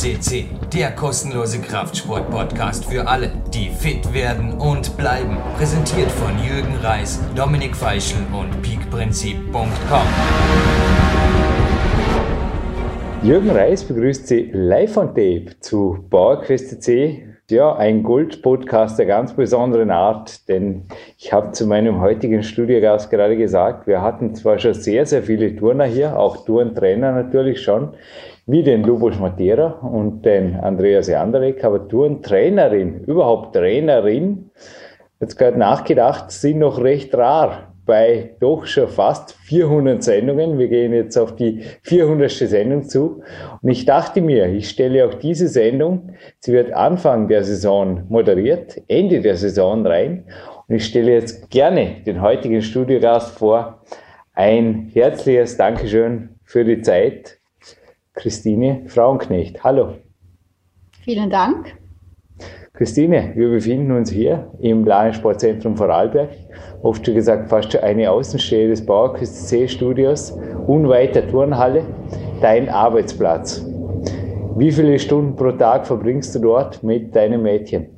CC, der kostenlose Kraftsport-Podcast für alle, die fit werden und bleiben. Präsentiert von Jürgen Reis, Dominik Feischl und peakprinzip.com. Jürgen Reis begrüßt Sie live on tape zu PowerQuest C. Ja, ein Gold-Podcast der ganz besonderen Art, denn ich habe zu meinem heutigen Studiogast gerade gesagt, wir hatten zwar schon sehr, sehr viele Turner hier, auch Turntrainer natürlich schon, wie den Lubos Matera und den Andreas Janderek, aber Turntrainerin, überhaupt Trainerin, jetzt gerade nachgedacht, sind noch recht rar bei doch schon fast 400 Sendungen. Wir gehen jetzt auf die 400. Sendung zu. Und ich dachte mir, ich stelle auch diese Sendung, sie wird Anfang der Saison moderiert, Ende der Saison rein. Und ich stelle jetzt gerne den heutigen Studiogast vor. Ein herzliches Dankeschön für die Zeit, Christine Frauenknecht. Hallo. Vielen Dank. Christine, wir befinden uns hier im Sportzentrum Vorarlberg, oft schon gesagt fast schon eine Außenstelle des Bauerküste C-Studios, unweit der Turnhalle, dein Arbeitsplatz. Wie viele Stunden pro Tag verbringst du dort mit deinem Mädchen?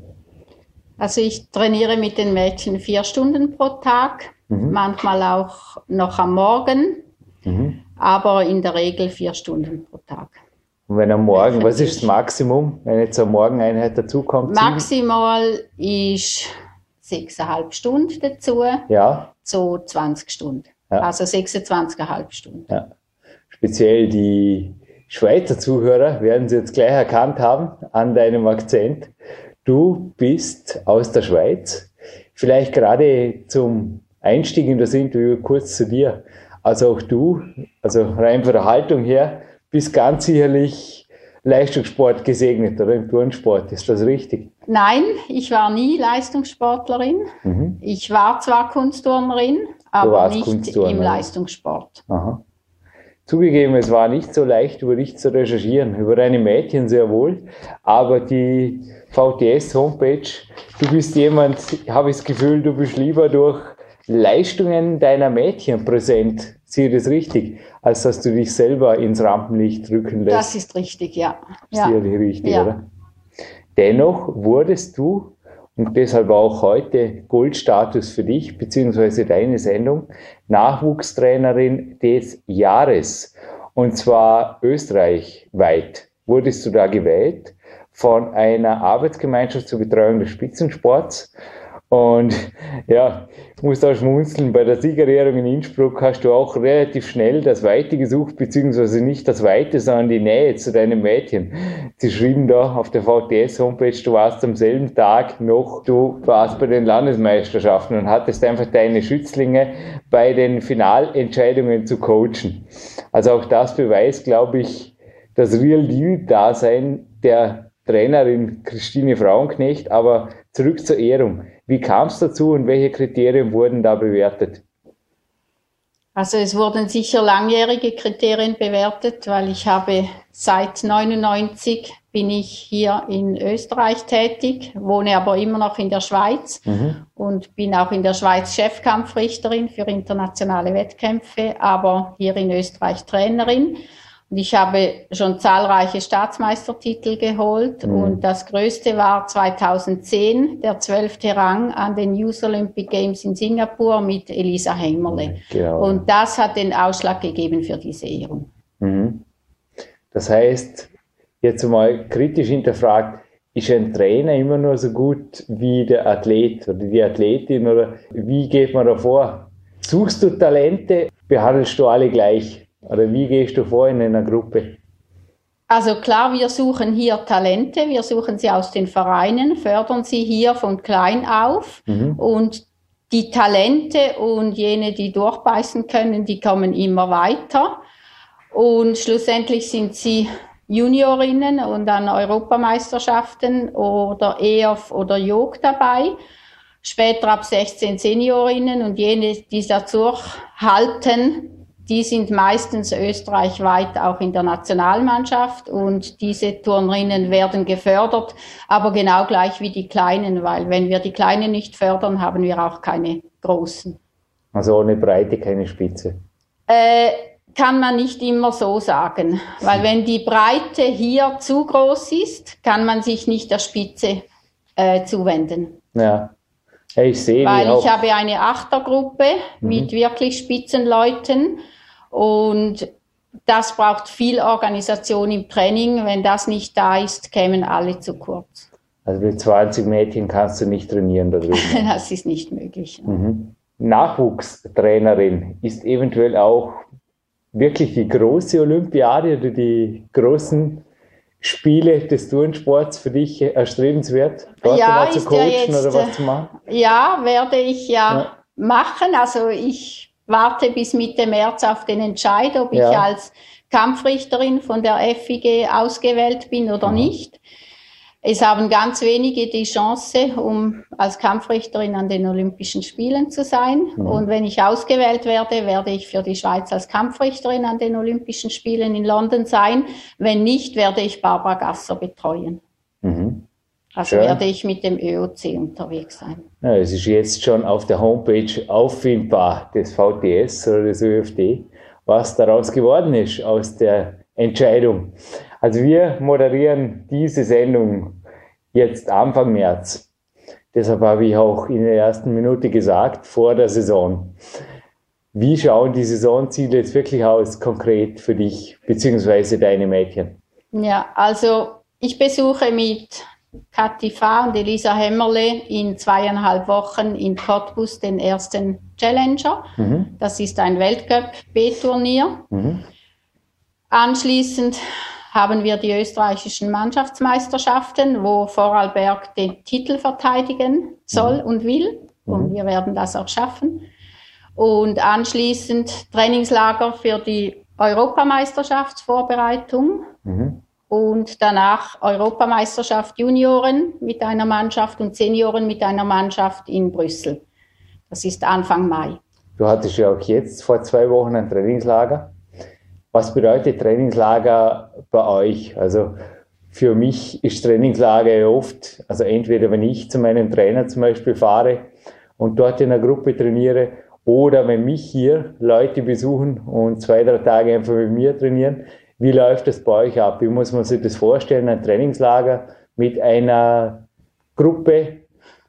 Also ich trainiere mit den Mädchen vier Stunden pro Tag, mhm. manchmal auch noch am Morgen, mhm. Aber in der Regel vier Stunden pro Tag. Und wenn am Morgen, was ist das Maximum, wenn jetzt eine Morgeneinheit dazukommt? Maximal ist sechseinhalb Stunden dazu. Ja. So 20 Stunden. Ja. Also 26,5 Stunden. Ja. Speziell die Schweizer Zuhörer werden Sie jetzt gleich erkannt haben an deinem Akzent. Du bist aus der Schweiz. Vielleicht gerade zum Einstieg in das Interview kurz zu dir. Also auch du, also rein von der Haltung her, bist ganz sicherlich Leistungssport gesegnet oder im Turnsport. Ist das richtig? Nein, ich war nie Leistungssportlerin. Mhm. Ich war zwar Kunstturnerin, aber nicht im Leistungssport. Aha. Zugegeben, es war nicht so leicht, über dich zu recherchieren. Über deine Mädchen sehr wohl. Aber die VTS-Homepage, du bist jemand, habe ich das Gefühl, du bist lieber durch Leistungen deiner Mädchen präsent. Sehe das richtig? Als dass du dich selber ins Rampenlicht rücken lässt. Das ist richtig, ja. ja. Richtig, ja. oder? Dennoch wurdest du, und deshalb auch heute Goldstatus für dich, beziehungsweise deine Sendung, Nachwuchstrainerin des Jahres. Und zwar österreichweit wurdest du da gewählt von einer Arbeitsgemeinschaft zur Betreuung des Spitzensports. Und ja, ich muss da schmunzeln, bei der Siegerehrung in Innsbruck hast du auch relativ schnell das Weite gesucht, beziehungsweise nicht das Weite, sondern die Nähe zu deinem Mädchen. Sie schrieben da auf der VTS-Homepage, du warst am selben Tag noch, du warst bei den Landesmeisterschaften und hattest einfach deine Schützlinge bei den Finalentscheidungen zu coachen. Also auch das beweist, glaube ich, das Real Deal-Dasein der Trainerin Christine Frauenknecht, aber zurück zur Ehrung. Wie kam es dazu und welche Kriterien wurden da bewertet? Also es wurden sicher langjährige Kriterien bewertet, weil ich habe seit 99 bin ich hier in Österreich tätig, wohne aber immer noch in der Schweiz mhm. und bin auch in der Schweiz Chefkampfrichterin für internationale Wettkämpfe, aber hier in Österreich Trainerin. Und ich habe schon zahlreiche Staatsmeistertitel geholt mhm. und das größte war 2010 der zwölfte Rang an den Youth Olympic Games in Singapur mit Elisa Hemmerle. Genau. Und das hat den Ausschlag gegeben für diese Ehrung. Mhm. Das heißt, jetzt mal kritisch hinterfragt, ist ein Trainer immer nur so gut wie der Athlet oder die Athletin oder wie geht man da vor? Suchst du Talente, behandelst du alle gleich? Oder wie gehst du vor in einer Gruppe? Also klar, wir suchen hier Talente, wir suchen sie aus den Vereinen, fördern sie hier von klein auf mhm. und die Talente und jene, die durchbeißen können, die kommen immer weiter und schlussendlich sind sie Juniorinnen und an Europameisterschaften oder EOF oder JOG dabei. Später ab 16 Seniorinnen und jene, die dazu halten, die sind meistens österreichweit auch in der Nationalmannschaft und diese Turnerinnen werden gefördert, aber genau gleich wie die Kleinen, weil wenn wir die Kleinen nicht fördern, haben wir auch keine Großen. Also ohne Breite keine Spitze. Äh, kann man nicht immer so sagen, weil wenn die Breite hier zu groß ist, kann man sich nicht der Spitze äh, zuwenden. Ja. Ich sehe Weil ich habe eine Achtergruppe mhm. mit wirklich Spitzenleuten und das braucht viel Organisation im Training. Wenn das nicht da ist, kämen alle zu kurz. Also mit 20 Mädchen kannst du nicht trainieren darüber. das ist nicht möglich. Mhm. Nachwuchstrainerin ist eventuell auch wirklich die große Olympiade oder die großen Spiele des Turnsports für dich erstrebenswert? Dort ja, zu coachen jetzt, oder was zu machen? Ja, werde ich ja, ja, machen. Also ich warte bis Mitte März auf den Entscheid, ob ja. ich als Kampfrichterin von der FIG ausgewählt bin oder mhm. nicht. Es haben ganz wenige die Chance, um als Kampfrichterin an den Olympischen Spielen zu sein. Mhm. Und wenn ich ausgewählt werde, werde ich für die Schweiz als Kampfrichterin an den Olympischen Spielen in London sein. Wenn nicht, werde ich Barbara Gasser betreuen. Mhm. Also Schön. werde ich mit dem ÖOC unterwegs sein. Ja, es ist jetzt schon auf der Homepage auffindbar des VTS oder des ÖFD, was daraus geworden ist aus der Entscheidung. Also wir moderieren diese Sendung jetzt Anfang März. Deshalb habe ich auch in der ersten Minute gesagt, vor der Saison. Wie schauen die Saisonziele jetzt wirklich aus, konkret für dich bzw. deine Mädchen? Ja, also ich besuche mit Kathi Fahr und Elisa Hämmerle in zweieinhalb Wochen in Cottbus den ersten Challenger. Mhm. Das ist ein Weltcup-B-Turnier. Mhm. Anschließend haben wir die österreichischen Mannschaftsmeisterschaften, wo Vorarlberg den Titel verteidigen soll mhm. und will. Und mhm. wir werden das auch schaffen. Und anschließend Trainingslager für die Europameisterschaftsvorbereitung. Mhm. Und danach Europameisterschaft Junioren mit einer Mannschaft und Senioren mit einer Mannschaft in Brüssel. Das ist Anfang Mai. Du hattest ja auch jetzt vor zwei Wochen ein Trainingslager. Was bedeutet Trainingslager bei euch? Also für mich ist Trainingslager oft, also entweder wenn ich zu meinem Trainer zum Beispiel fahre und dort in einer Gruppe trainiere oder wenn mich hier Leute besuchen und zwei, drei Tage einfach mit mir trainieren. Wie läuft das bei euch ab? Wie muss man sich das vorstellen? Ein Trainingslager mit einer Gruppe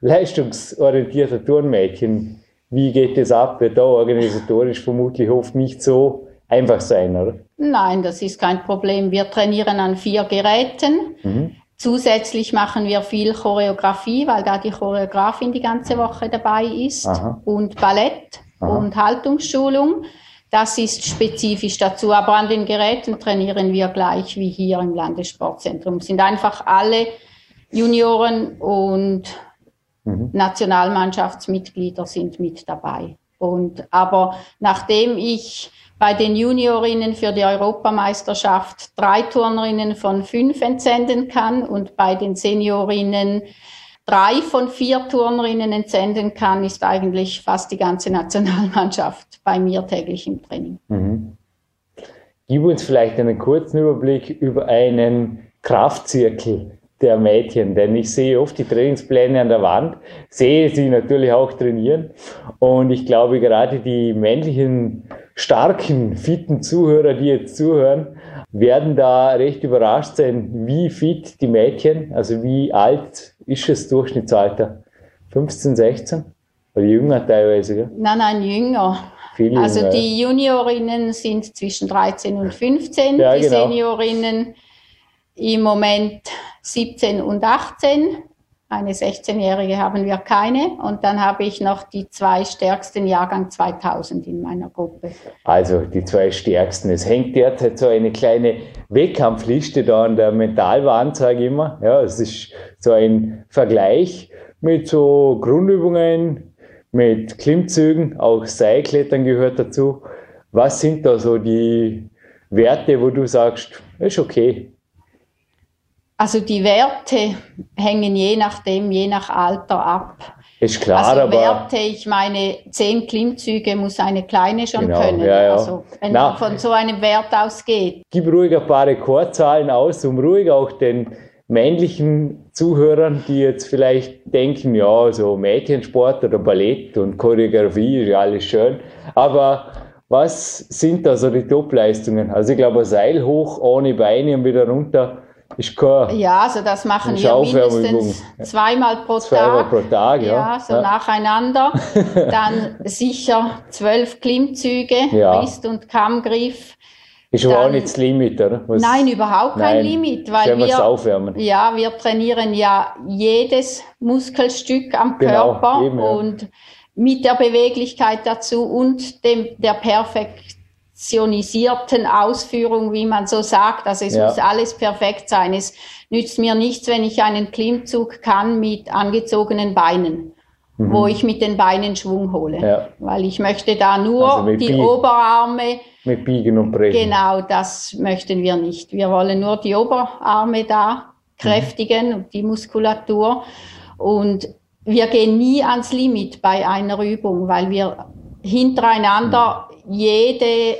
leistungsorientierter Turnmädchen. Wie geht das ab? Wird da organisatorisch vermutlich oft nicht so einfach sein, oder? Nein, das ist kein Problem. Wir trainieren an vier Geräten. Mhm. Zusätzlich machen wir viel Choreografie, weil da die Choreografin die ganze Woche dabei ist Aha. und Ballett Aha. und Haltungsschulung. Das ist spezifisch dazu. Aber an den Geräten trainieren wir gleich wie hier im Landessportzentrum. Sind einfach alle Junioren und mhm. Nationalmannschaftsmitglieder sind mit dabei. Und, aber nachdem ich bei den Juniorinnen für die Europameisterschaft drei Turnerinnen von fünf entsenden kann und bei den Seniorinnen drei von vier Turnerinnen entsenden kann, ist eigentlich fast die ganze Nationalmannschaft bei mir täglich im Training. Mhm. Gib uns vielleicht einen kurzen Überblick über einen Kraftzirkel der Mädchen, denn ich sehe oft die Trainingspläne an der Wand, sehe sie natürlich auch trainieren und ich glaube gerade die männlichen starken, fitten Zuhörer, die jetzt zuhören, werden da recht überrascht sein, wie fit die Mädchen, also wie alt ist das Durchschnittsalter? 15, 16? Oder jünger teilweise? Gell? Nein, nein, jünger. Viel also jünger, die Juniorinnen sind zwischen 13 und 15, ja, die genau. Seniorinnen im Moment 17 und 18 eine 16-Jährige haben wir keine. Und dann habe ich noch die zwei stärksten Jahrgang 2000 in meiner Gruppe. Also die zwei stärksten. Es hängt derzeit so eine kleine Wettkampfliste da an der Mentalwand, sage ich immer. Ja, es ist so ein Vergleich mit so Grundübungen, mit Klimmzügen, auch Seilklettern gehört dazu. Was sind da so die Werte, wo du sagst, ist okay, also die Werte hängen je nachdem, je nach Alter ab. Ist klar, also aber. Werte, ich meine, zehn Klimmzüge muss eine kleine schon genau, können. Ja, ja. Also, wenn Na, man von so einem Wert ausgeht. Gib ruhig ein paar Rekordzahlen aus, um ruhig auch den männlichen Zuhörern, die jetzt vielleicht denken, ja, so Mädchensport oder Ballett und Choreografie ist ja alles schön. Aber Was sind da so die Top-Leistungen? Also ich glaube, Seil hoch, ohne Beine und wieder runter ist kein Ja, also das machen wir mindestens zweimal pro zweimal Tag. pro Tag, ja. Ja, so nacheinander. Dann sicher zwölf Klimmzüge, Ja. Rist und Kammgriff. Ist aber auch nicht das Limit, oder? Was- Nein, überhaupt kein Nein, Limit, weil wir wir, aufwärmen. ja, wir trainieren ja jedes Muskelstück am Genau, Körper eben, ja. und mit der Beweglichkeit dazu und dem, der perfektionisierten Ausführung, wie man so sagt. Also es Ja. muss alles perfekt sein. Es nützt mir nichts, wenn ich einen Klimmzug kann mit angezogenen Beinen. Wo ich mit den Beinen Schwung hole. Mhm. Ja. Weil ich möchte da nur Also die Bi- Oberarme Mit Biegen und Brechen. Genau, das möchten wir nicht. Wir wollen nur die Oberarme da kräftigen und die Muskulatur. Und wir gehen nie ans Limit bei einer Übung, weil wir hintereinander jede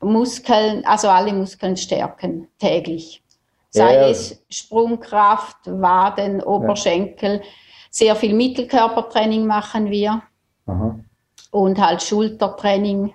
Muskeln, also alle Muskeln stärken täglich. Sei Ja. es Sprungkraft, Waden, Oberschenkel. Sehr viel Mittelkörpertraining machen wir Aha. und halt Schultertraining.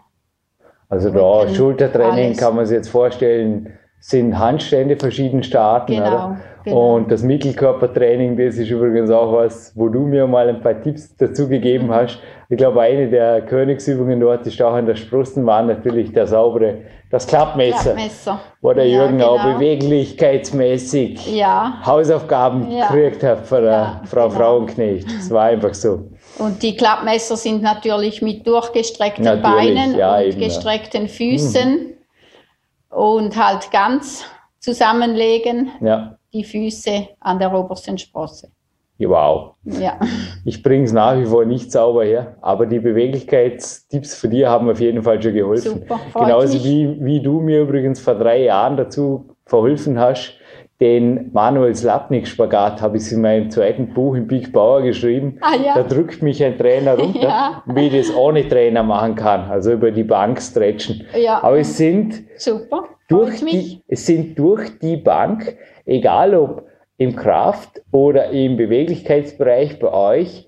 Also da Schultertraining alles. kann man sich jetzt vorstellen, sind Handstände verschieden starten, Genau, oder? genau. Und das Mittelkörpertraining, das ist übrigens auch was, wo du mir mal ein paar Tipps dazu Mhm. gegeben hast. Ich glaube, eine der Königsübungen dort ist auch an der Sprossen war natürlich der saubere, das Klappmesser, Klappmesser. wo der Ja, Jürgen auch genau. beweglichkeitsmäßig Ja, Hausaufgaben Ja. gekriegt hat von der Ja, Frau genau. Frauenknecht. Das war einfach so. und die Klappmesser sind natürlich mit durchgestreckten Natürlich, Beinen und eben. Mhm. gestreckten Füßen und halt ganz zusammenlegen, Ja, die Füße an der obersten Sprosse. wow. Ja, Ich bringe es nach wie vor nicht sauber her, aber die Beweglichkeitstipps für dich haben auf jeden Fall schon geholfen. Super, Genauso mich. wie, wie du mir übrigens vor drei Jahren dazu verholfen hast, den Manuel Slapnik-Spagat habe ich in meinem zweiten Buch im Big Bauer geschrieben. Ah, ja. Da drückt mich ein Trainer runter, Ja. wie ich das ohne Trainer machen kann, also über die Bank stretchen. Ja. Aber es sind super. durch die, es sind durch die Bank, egal ob im Kraft- oder im Beweglichkeitsbereich bei euch,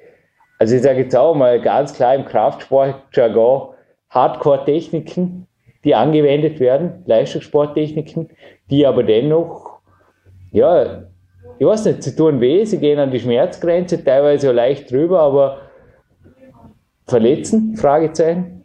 also ich sage jetzt auch mal ganz klar im Kraftsport-Jargon, Hardcore-Techniken, die angewendet werden, Leistungssporttechniken, die aber dennoch, ja, ich weiß nicht, sie tun weh, sie gehen an die Schmerzgrenze, teilweise auch leicht drüber, aber verletzen? Fragezeichen.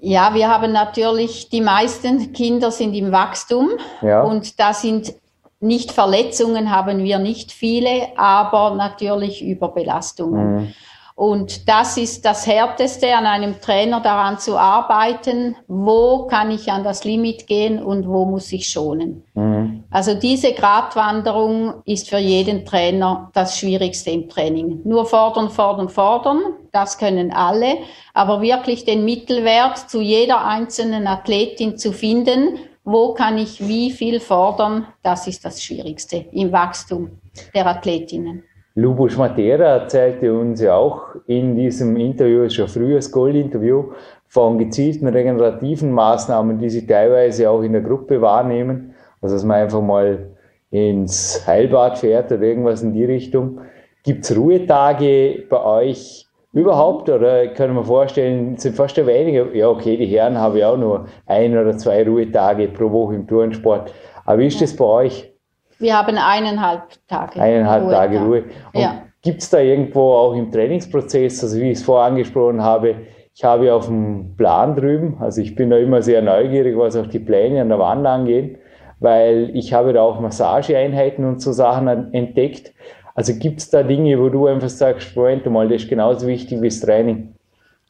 Ja, wir haben natürlich, die meisten Kinder sind im Wachstum Ja. und da sind nicht Verletzungen, haben wir nicht viele, aber natürlich Überbelastungen. Mhm. Und das ist das Härteste an einem Trainer daran zu arbeiten, wo kann ich an das Limit gehen und wo muss ich schonen. Mhm. Also diese Gratwanderung ist für jeden Trainer das Schwierigste im Training. Nur fordern, fordern, fordern, das können alle, aber wirklich den Mittelwert zu jeder einzelnen Athletin zu finden, wo kann ich wie viel fordern, das ist das Schwierigste im Wachstum der Athletinnen. Lubos Matera erzählte uns ja auch in diesem Interview, schon früher das Gold-Interview, von gezielten regenerativen Maßnahmen, die sie teilweise auch in der Gruppe wahrnehmen. Also, dass man einfach mal ins Heilbad fährt oder irgendwas in die Richtung. Gibt es Ruhetage bei euch überhaupt? Oder können wir vorstellen, sind fast ja weniger? Ja, okay, die Herren haben ja auch nur ein oder zwei Ruhetage pro Woche im Turnsport. Aber wie ist das bei euch? Wir haben eineinhalb Tage. Eineinhalb Ruhetag. Tage Ruhe. Und Ja. Gibt es da irgendwo auch im Trainingsprozess, also wie ich es vorher angesprochen habe, ich habe auf dem Plan drüben, also ich bin da immer sehr neugierig, was auch die Pläne an der Wand angeht, weil ich habe da auch Massageeinheiten und so Sachen entdeckt. Also gibt es da Dinge, wo du einfach sagst, Moment mal, das ist genauso wichtig wie das Training.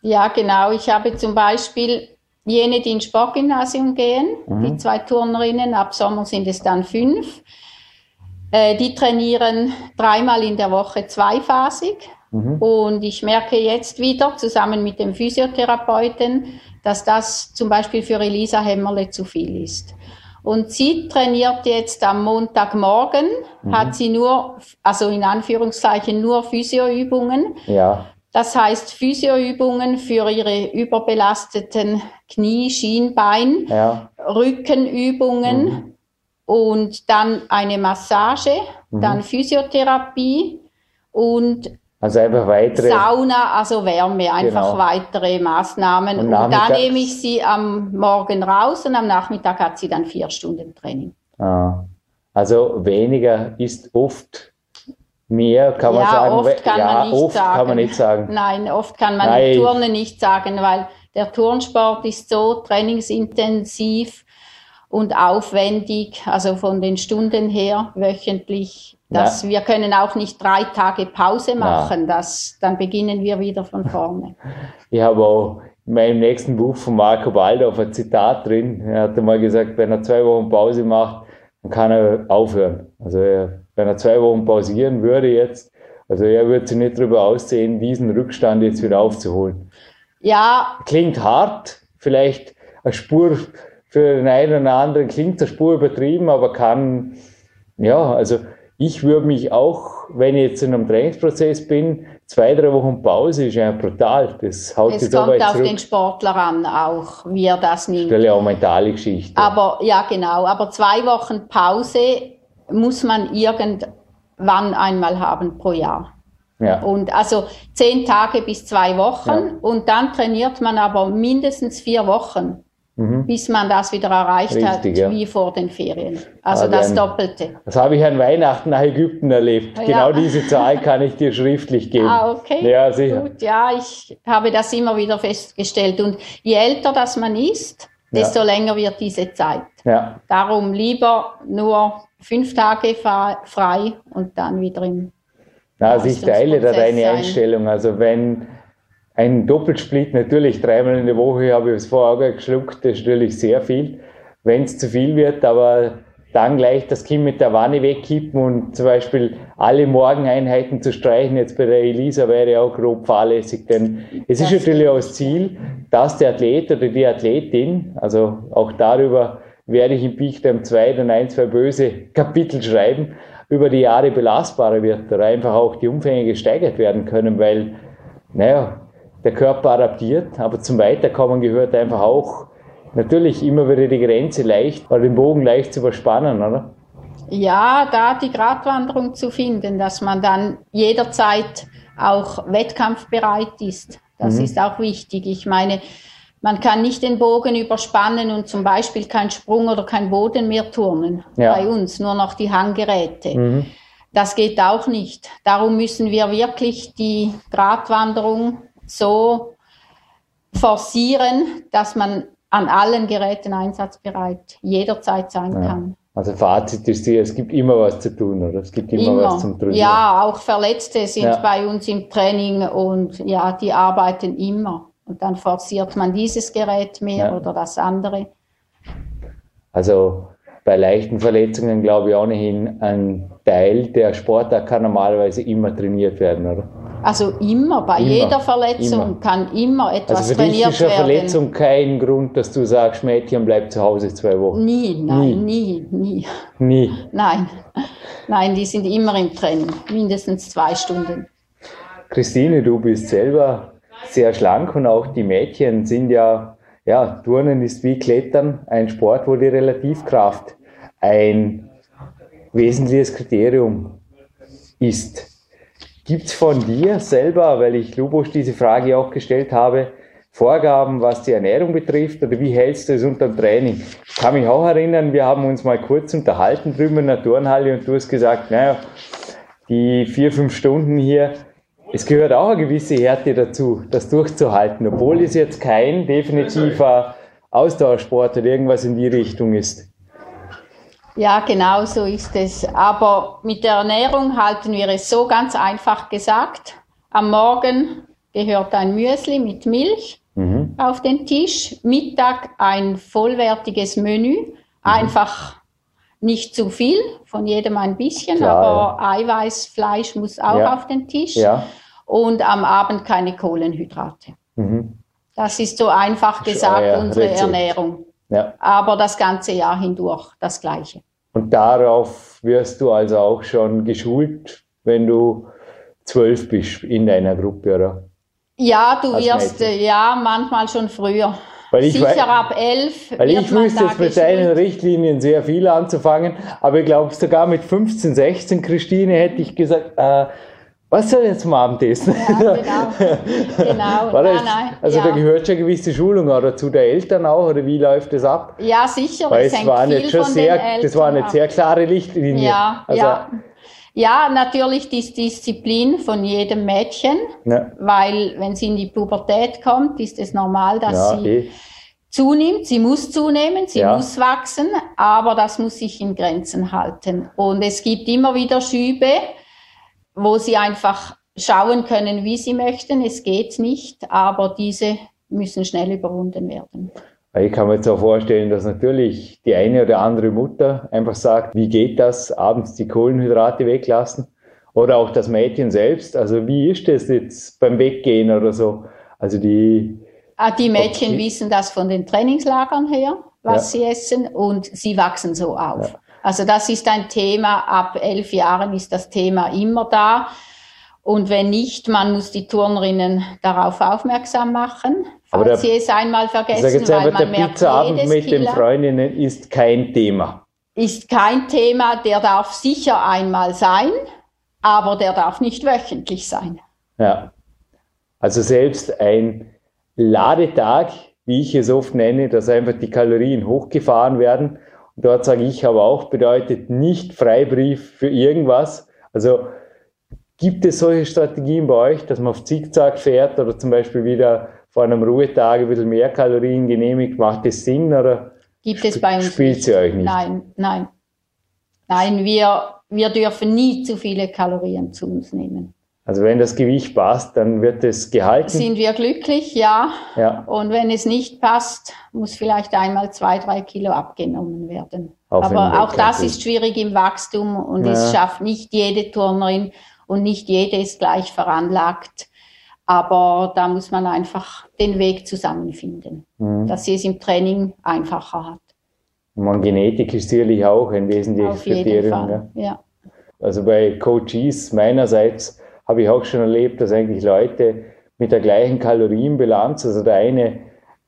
Ja, genau. Ich habe zum Beispiel jene, die ins Sportgymnasium gehen, Mhm. die zwei Turnerinnen, ab Sommer sind es dann fünf. Äh, die trainieren dreimal in der Woche zweiphasig. Mhm. Und ich merke jetzt wieder, zusammen mit dem Physiotherapeuten, dass das zum Beispiel für Elisa Hämmerle zu viel ist. Und sie trainiert jetzt am Montagmorgen, hat sie nur, also in Anführungszeichen nur Physioübungen. Ja, Das heißt Physioübungen für ihre überbelasteten Knie, Schienbein, ja, Rückenübungen und dann eine Massage, Mhm. dann Physiotherapie und Also einfach weitere. Sauna, also Wärme, einfach genau. weitere Maßnahmen. Und, und da nehme ich sie am Morgen raus und am Nachmittag hat sie dann vier Stunden Training. Ah. Also weniger ist oft mehr, kann ja, man sagen. Oft kann ja, man nicht oft sagen. kann man nicht sagen. Nein, oft kann man Nein. Turnen nicht sagen, weil der Turnsport ist so trainingsintensiv und aufwendig, also von den Stunden her wöchentlich dass ja. wir können auch nicht drei Tage Pause machen, das, dann beginnen wir wieder von vorne. Ich habe auch in meinem nächsten Buch von Marco Waldorf ein Zitat drin. Er hat mal gesagt, wenn er zwei Wochen Pause macht, dann kann er aufhören. Also er, wenn er zwei Wochen pausieren würde jetzt, also er würde sich nicht darüber aussehen, diesen Rückstand jetzt wieder aufzuholen. Ja. Klingt hart, vielleicht eine Spur für den einen oder anderen klingt eine Spur übertrieben, aber kann, ja, also ich würde mich auch, wenn ich jetzt in einem Trainingsprozess bin, zwei, drei Wochen Pause ist ja brutal. Das haut es kommt auf zurück. den Sportler an, auch wie er das nimmt. Stelle auch mentale Geschichte. Aber ja, genau. Aber zwei Wochen Pause muss man irgendwann einmal haben pro Jahr. Ja. Und also zehn Tage bis zwei Wochen ja. und dann trainiert man aber mindestens vier Wochen mhm. bis man das wieder erreicht Richtig, hat, ja. wie vor den Ferien. Also ah, das Doppelte. Das habe ich an Weihnachten nach Ägypten erlebt. Ja. Genau diese Zahl kann ich dir schriftlich geben. Ah, okay. Ja, sicher. Gut, ja, ich habe das immer wieder festgestellt. Und je älter das man ist, desto ja. länger wird diese Zeit. Ja. Darum lieber nur fünf Tage frei und dann wieder im also ich teile da deine Einstellung. Also wenn ein Doppelsplit natürlich dreimal in der Woche, habe ich es vorher geschluckt, das ist natürlich sehr viel, wenn es zu viel wird, aber dann gleich das Kind mit der Wanne wegkippen und zum Beispiel alle Morgeneinheiten zu streichen, jetzt bei der Elisa wäre auch grob fahrlässig, denn es ist natürlich auch das Ziel, dass der Athlet oder die Athletin, also auch darüber werde ich im Pichtime 2 dann ein, zwei böse Kapitel schreiben, über die Jahre belastbarer wird oder einfach auch die Umfänge gesteigert werden können, weil, naja, der Körper adaptiert, aber zum Weiterkommen gehört einfach auch natürlich immer wieder die Grenze leicht oder den Bogen leicht zu überspannen, oder? Ja, da die Gratwanderung zu finden, dass man dann jederzeit auch wettkampfbereit ist. Das mhm. ist auch wichtig. Ich meine, man kann nicht den Bogen überspannen und zum Beispiel kein Sprung oder kein Boden mehr turnen. Ja. Bei uns nur noch die Hanggeräte. Mhm. Das geht auch nicht. Darum müssen wir wirklich die Gratwanderung so forcieren, dass man an allen Geräten einsatzbereit jederzeit sein ja. kann. Also Fazit ist hier, es gibt immer was zu tun, oder? Es gibt immer, immer. was zum Trainieren. Ja, auch Verletzte sind ja. bei uns im Training und ja, die arbeiten immer. Und dann forciert man dieses Gerät mehr ja. oder das andere. Also bei leichten Verletzungen glaube ich ohnehin, ein Teil der Sportart kann normalerweise immer trainiert werden, oder? Also immer, bei immer, jeder Verletzung immer. kann immer etwas also für trainiert dich ist eine werden. Verletzung kein Grund, dass du sagst, Mädchen bleibt zu Hause zwei Wochen. Nie, nein, nie, nie. Nie. Nein, nein, die sind immer im Training, mindestens zwei Stunden. Christine, du bist selber sehr schlank und auch die Mädchen sind ja, ja, Turnen ist wie Klettern, ein Sport, wo die Relativkraft ein wesentliches Kriterium ist. Gibt es von dir selber, weil ich Lubosch diese Frage auch gestellt habe, Vorgaben, was die Ernährung betrifft oder wie hältst du es unter dem Training? Ich kann mich auch erinnern, wir haben uns mal kurz unterhalten drüben in der Turnhalle und du hast gesagt, naja, die vier, fünf Stunden hier, es gehört auch eine gewisse Härte dazu, das durchzuhalten, obwohl es jetzt kein definitiver Ausdauersport oder irgendwas in die Richtung ist. Ja, genau so ist es. Aber mit der Ernährung halten wir es so ganz einfach gesagt. Am Morgen gehört ein Müsli mit Milch mhm. auf den Tisch, Mittag ein vollwertiges Menü, mhm. einfach nicht zu viel, von jedem ein bisschen, Klar, aber ja. Eiweiß, Fleisch muss auch ja. auf den Tisch. Ja. Und am Abend keine Kohlenhydrate. Mhm. Das ist so einfach gesagt unsere Rezept. Ernährung. Ja. Aber das ganze Jahr hindurch das Gleiche. Und darauf wirst du also auch schon geschult, wenn du zwölf bist in deiner Gruppe, oder? Ja, du Als wirst, Mädchen. ja, manchmal schon früher. Weil ich Sicher weiß, ab elf. Weil ich wüsste jetzt mit deinen Richtlinien sehr viel anzufangen, aber ich glaube sogar mit 15, 16, Christine, hätte ich gesagt, äh, was soll jetzt zum Abendessen? Ja, genau. genau. War das, nein, nein, also ja. da gehört schon eine gewisse Schulung oder zu der Eltern auch, oder wie läuft das ab? Ja, sicher. Weil es war nicht schon sehr, das war eine sehr klare Lichtlinie. Ja, also, ja. Ja, natürlich die Disziplin von jedem Mädchen, ja. weil wenn sie in die Pubertät kommt, ist es normal, dass ja, sie eh. zunimmt. Sie muss zunehmen, sie muss wachsen, aber das muss sich in Grenzen halten. Und es gibt immer wieder Schübe, wo sie einfach schauen können, wie sie möchten. Es geht nicht, aber diese müssen schnell überwunden werden. Ich kann mir jetzt auch vorstellen, dass natürlich die eine oder andere Mutter einfach sagt, wie geht das, abends die Kohlenhydrate weglassen? Oder auch das Mädchen selbst. Also wie ist das jetzt beim Weggehen oder so? Also die. Ah, die Mädchen okay. wissen das von den Trainingslagern her, was ja. sie essen und sie wachsen so auf. Ja. Also das ist ein Thema, ab elf Jahren ist das Thema immer da. Und wenn nicht, man muss die Turnerinnen darauf aufmerksam machen, falls der, sie es einmal vergessen, jetzt weil man der Pizzaabend mit Kilo den Freundinnen ist kein Thema. Ist kein Thema, der darf sicher einmal sein, aber der darf nicht wöchentlich sein. Ja. Also selbst ein Ladetag, wie ich es oft nenne, dass einfach die Kalorien hochgefahren werden. Dort sage ich aber auch, bedeutet nicht Freibrief für irgendwas. Also Gibt es solche Strategien bei euch, dass man auf Zickzack fährt oder zum Beispiel wieder vor einem Ruhetag ein bisschen mehr Kalorien genehmigt? Macht das Sinn oder Gibt es bei uns spielt sie euch nicht? Nein, nein. Nein, wir, wir dürfen nie zu viele Kalorien zu uns nehmen. Also wenn das Gewicht passt, dann wird es gehalten. Sind wir glücklich, ja. ja. Und wenn es nicht passt, muss vielleicht einmal zwei, drei Kilo abgenommen werden. Auf Aber auch das ist schwierig im Wachstum und ja. es schafft nicht jede Turnerin und nicht jede ist gleich veranlagt. Aber da muss man einfach den Weg zusammenfinden, mhm. dass sie es im Training einfacher hat. Man, Genetik ist sicherlich auch ein wesentliches Kriterium. Ja. ja. Also bei Coaches meinerseits habe ich auch schon erlebt, dass eigentlich Leute mit der gleichen Kalorienbilanz, also der eine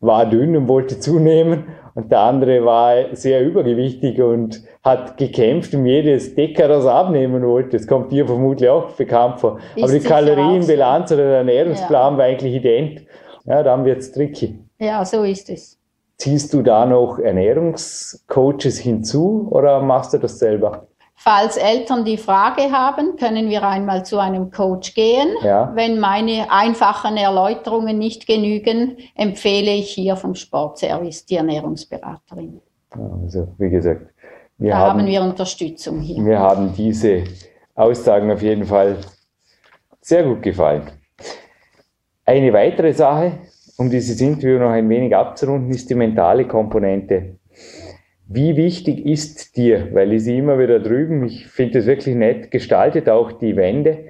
war dünn und wollte zunehmen und der andere war sehr übergewichtig und hat gekämpft um jedes Decker, das er abnehmen wollte. Das kommt dir vermutlich auch bekannt vor. Ist Aber die Kalorienbilanz oder der Ernährungsplan ja. war eigentlich ident. Ja, da haben wir jetzt tricky. Ja, so ist es. Ziehst du da noch Ernährungscoaches hinzu oder machst du das selber? Falls Eltern die Frage haben, können wir einmal zu einem Coach gehen. Ja. Wenn meine einfachen Erläuterungen nicht genügen, empfehle ich hier vom Sportservice die Ernährungsberaterin. Also, wie gesagt, wir da haben, haben wir Unterstützung hier. Wir haben diese Aussagen auf jeden Fall sehr gut gefallen. Eine weitere Sache, um dieses Interview noch ein wenig abzurunden, ist die mentale Komponente. Wie wichtig ist dir, weil ich sehe immer wieder drüben, ich finde es wirklich nett gestaltet, auch die Wände,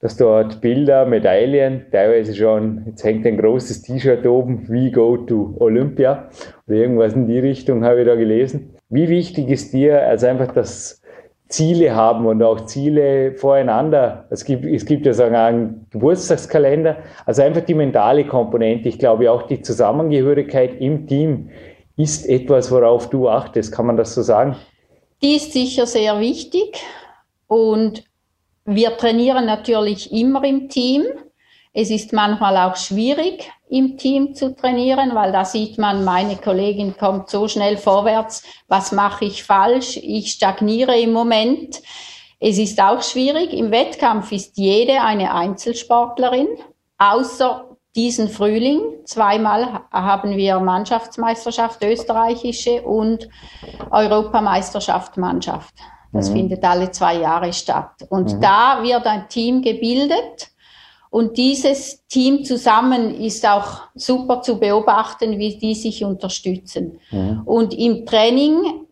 dass dort Bilder, Medaillen, teilweise schon, jetzt hängt ein großes T-Shirt oben, We Go to Olympia oder irgendwas in die Richtung habe ich da gelesen. Wie wichtig ist dir, also einfach das Ziele haben und auch Ziele voreinander. Es gibt, es gibt ja sogar einen Geburtstagskalender, also einfach die mentale Komponente. Ich glaube auch die Zusammengehörigkeit im Team ist etwas, worauf du achtest. Kann man das so sagen? Die ist sicher sehr wichtig und wir trainieren natürlich immer im Team. Es ist manchmal auch schwierig, im Team zu trainieren, weil da sieht man, meine Kollegin kommt so schnell vorwärts, was mache ich falsch, ich stagniere im Moment. Es ist auch schwierig, im Wettkampf ist jede eine Einzelsportlerin, außer diesen Frühling. Zweimal haben wir Mannschaftsmeisterschaft österreichische und Europameisterschaft Mannschaft. Das mhm. findet alle zwei Jahre statt. Und mhm. da wird ein Team gebildet. Und dieses Team zusammen ist auch super zu beobachten, wie die sich unterstützen. Mhm. Und im Training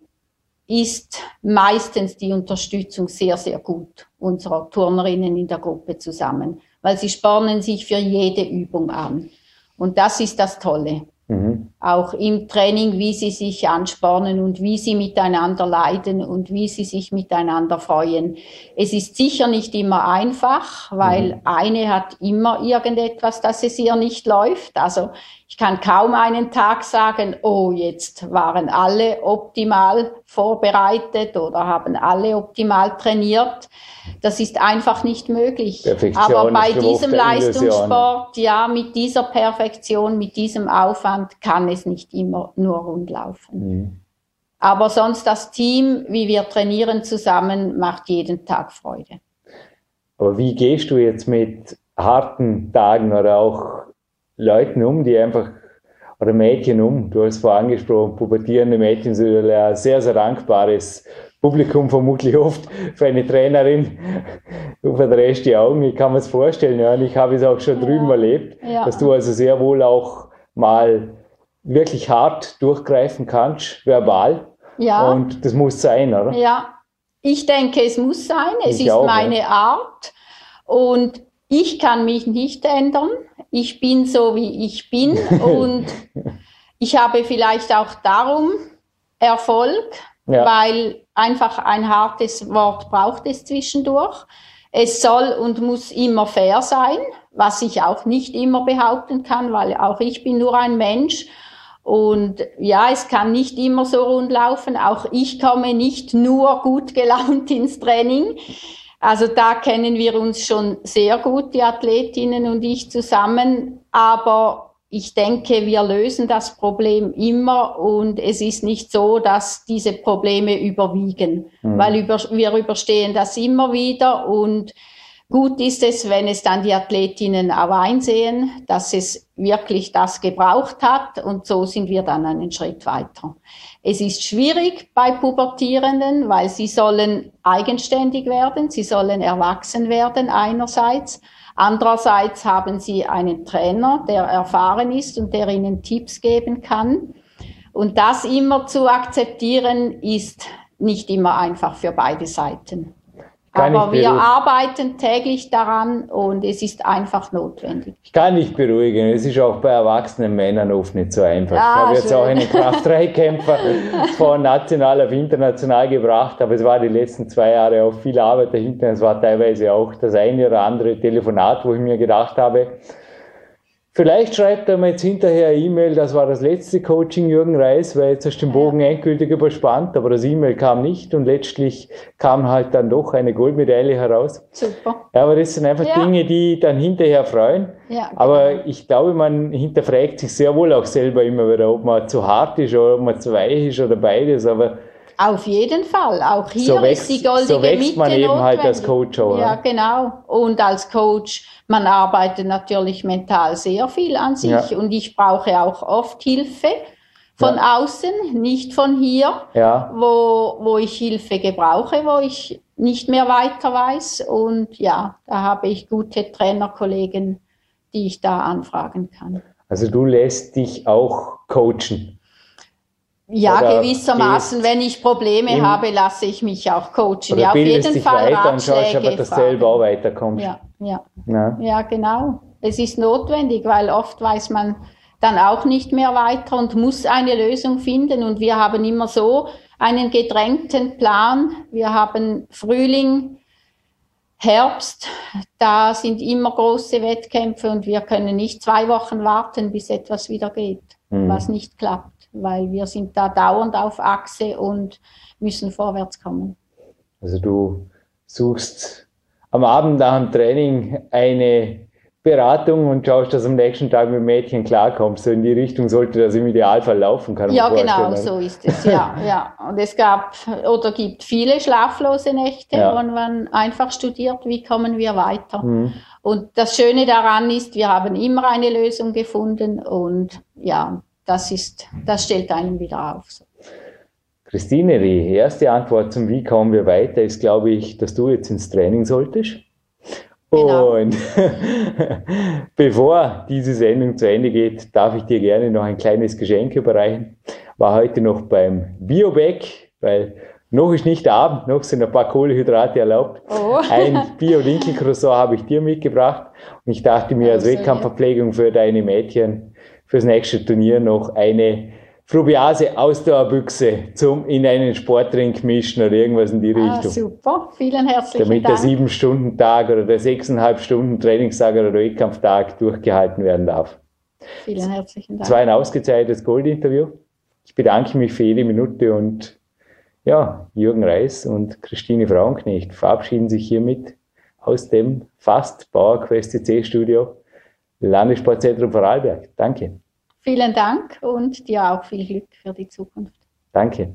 ist meistens die Unterstützung sehr, sehr gut unserer Turnerinnen in der Gruppe zusammen weil sie spornen sich für jede Übung an. Und das ist das Tolle. Mhm. Auch im Training, wie sie sich anspornen und wie sie miteinander leiden und wie sie sich miteinander freuen. Es ist sicher nicht immer einfach, weil mhm. eine hat immer irgendetwas, dass es ihr nicht läuft. Also Ich kann kaum einen Tag sagen, oh, jetzt waren alle optimal vorbereitet oder haben alle optimal trainiert. Das ist einfach nicht möglich. Aber bei diesem Leistungssport, ja, mit dieser Perfektion, mit diesem Aufwand kann es nicht immer nur rund laufen. Mhm. Aber sonst das Team, wie wir trainieren zusammen, macht jeden Tag Freude. Aber wie gehst du jetzt mit harten Tagen oder auch Leuten um, die einfach, oder Mädchen um, du hast vorhin angesprochen, pubertierende Mädchen sind ein sehr, sehr dankbares Publikum, vermutlich oft für eine Trainerin. Du verdrehst die Augen, ich kann mir das vorstellen, ja, und ich habe es auch schon ja. drüben erlebt, ja. dass du also sehr wohl auch mal wirklich hart durchgreifen kannst, verbal. Ja. Und das muss sein, oder? Ja, ich denke, es muss sein. Es ich ist auch, meine ja. Art. Und ich kann mich nicht ändern. Ich bin so, wie ich bin. und ich habe vielleicht auch darum Erfolg, ja. weil einfach ein hartes Wort braucht es zwischendurch. Es soll und muss immer fair sein, was ich auch nicht immer behaupten kann, weil auch ich bin nur ein Mensch und ja, es kann nicht immer so rund laufen. Auch ich komme nicht nur gut gelaunt ins Training. Also da kennen wir uns schon sehr gut, die Athletinnen und ich zusammen. Aber ich denke, wir lösen das Problem immer und es ist nicht so, dass diese Probleme überwiegen, mhm. weil über, wir überstehen das immer wieder und Gut ist es, wenn es dann die Athletinnen auch einsehen, dass es wirklich das gebraucht hat und so sind wir dann einen Schritt weiter. Es ist schwierig bei Pubertierenden, weil sie sollen eigenständig werden, sie sollen erwachsen werden einerseits. Andererseits haben sie einen Trainer, der erfahren ist und der ihnen Tipps geben kann. Und das immer zu akzeptieren, ist nicht immer einfach für beide Seiten. Aber wir arbeiten täglich daran und es ist einfach notwendig. Ich kann nicht beruhigen. Es ist auch bei erwachsenen Männern oft nicht so einfach. Ja, ich habe jetzt auch einen Kraft-3-Kämpfer von national auf international gebracht, aber es war die letzten zwei Jahre auch viel Arbeit dahinter. Es war teilweise auch das eine oder andere Telefonat, wo ich mir gedacht habe, Vielleicht schreibt er mir jetzt hinterher eine E-Mail, das war das letzte Coaching Jürgen Reis, weil jetzt hast du den Bogen endgültig überspannt, aber das E-Mail kam nicht und letztlich kam halt dann doch eine Goldmedaille heraus. Super. Ja, aber das sind einfach ja. Dinge, die dann hinterher freuen. Ja, genau. Aber ich glaube, man hinterfragt sich sehr wohl auch selber immer wieder, ob man zu hart ist oder ob man zu weich ist oder beides, aber auf jeden Fall. Auch hier so wächst, ist die goldige so wächst Mitte man eben notwendig. halt als Coach auch. Ja, genau. Und als Coach, man arbeitet natürlich mental sehr viel an sich ja. und ich brauche auch oft Hilfe von ja. außen, nicht von hier, ja. wo, wo ich Hilfe gebrauche, wo ich nicht mehr weiter weiß. Und ja, da habe ich gute Trainerkollegen, die ich da anfragen kann. Also du lässt dich auch coachen. Ja, oder gewissermaßen, wenn ich Probleme habe, lasse ich mich auch coachen. Ja, auf jeden Fall weiter und schaust aber, dass du selber auch weiterkommst. Ja, ja. ja. ja, genau. Es ist notwendig, weil oft weiß man dann auch nicht mehr weiter und muss eine Lösung finden. Und wir haben immer so einen gedrängten Plan. Wir haben Frühling, Herbst, da sind immer große Wettkämpfe und wir können nicht zwei Wochen warten, bis etwas wieder geht, mhm. was nicht klappt weil wir sind da dauernd auf Achse und müssen vorwärts kommen. Also du suchst am Abend nach dem Training eine Beratung und schaust, dass am nächsten Tag mit Mädchen klarkommst. So in die Richtung sollte das im Idealfall laufen, kann Ja, genau, so ist es, ja, ja. Und es gab oder gibt viele schlaflose Nächte, ja. wo man einfach studiert, wie kommen wir weiter. Mhm. Und das Schöne daran ist, wir haben immer eine Lösung gefunden und ja, das ist, das stellt einen wieder auf. Christine, die erste Antwort zum Wie kommen wir weiter ist, glaube ich, dass du jetzt ins Training solltest. Genau. Und bevor diese Sendung zu Ende geht, darf ich dir gerne noch ein kleines Geschenk überreichen. War heute noch beim Bioback, weil noch ist nicht Abend, noch sind ein paar Kohlehydrate erlaubt. Oh. Ein Bio-Dinkel-Croissant habe ich dir mitgebracht und ich dachte mir, als Wettkampfverpflegung für deine Mädchen fürs nächste Turnier noch eine Frubiase Ausdauerbüchse zum in einen Sporttrink mischen oder irgendwas in die ah, Richtung. Super, vielen herzlichen Damit Dank. der sieben Stunden Tag oder der sechseinhalb Stunden Trainingstag oder Wettkampftag durchgehalten werden darf. Vielen herzlichen Dank. Es war ein ausgezeichnetes Goldinterview. Ich bedanke mich für jede Minute und ja, Jürgen Reis und Christine Frauenknecht verabschieden sich hiermit aus dem fast PowerQuest CC Studio Landessportzentrum Vorarlberg. Danke. Vielen Dank und dir auch viel Glück für die Zukunft. Danke.